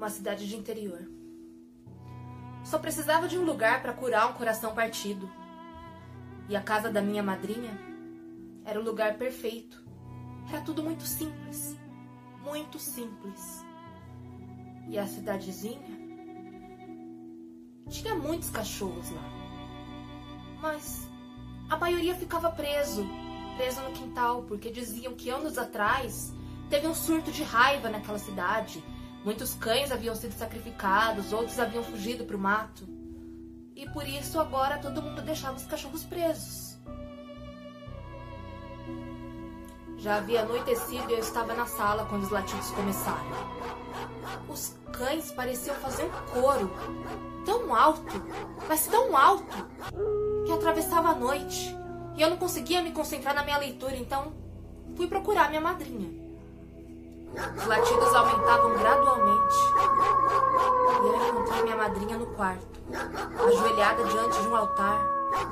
uma cidade de interior. Só precisava de um lugar para curar um coração partido. E a casa da minha madrinha era o lugar perfeito. Era tudo muito simples, muito simples. E a cidadezinha tinha muitos cachorros lá. Mas a maioria ficava preso, preso no quintal, porque diziam que anos atrás teve um surto de raiva naquela cidade. Muitos cães haviam sido sacrificados, outros haviam fugido para o mato. E por isso agora todo mundo deixava os cachorros presos. Já havia anoitecido e eu estava na sala quando os latidos começaram. Os cães pareciam fazer um coro, tão alto, mas tão alto, que atravessava a noite. E eu não conseguia me concentrar na minha leitura, então fui procurar minha madrinha. Os latidos aumentavam gradualmente. E eu encontrei minha madrinha no quarto, ajoelhada diante de um altar,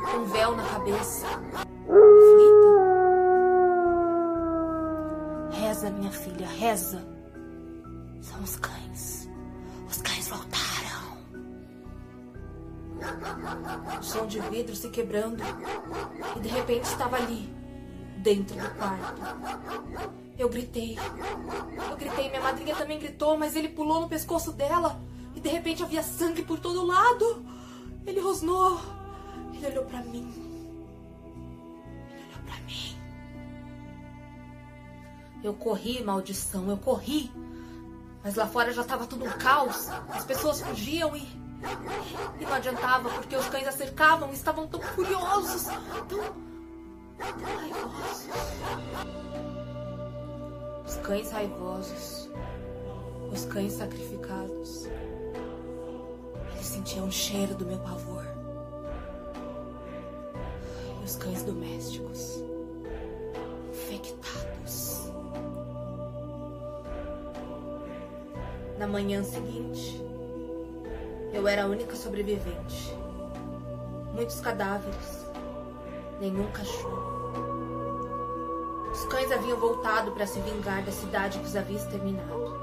com um véu na cabeça, aflita. Reza, minha filha, reza. São os cães. Os cães voltaram. O som de vidro se quebrando e de repente estava ali, dentro do quarto. Eu gritei. Eu gritei, minha madrinha também gritou, mas ele pulou no pescoço dela e de repente havia sangue por todo lado. Ele rosnou. Ele olhou para mim. Ele olhou para mim. Eu corri, maldição, eu corri. Mas lá fora já estava tudo um caos. As pessoas fugiam e. E não adiantava, porque os cães a cercavam e estavam tão furiosos, tão. tão raivosos. Os cães raivosos, os cães sacrificados. Eles sentiam o cheiro do meu pavor. E os cães domésticos, infectados. Na manhã seguinte, eu era a única sobrevivente. Muitos cadáveres, nenhum cachorro. Os cães haviam voltado para se vingar da cidade que os havia exterminado.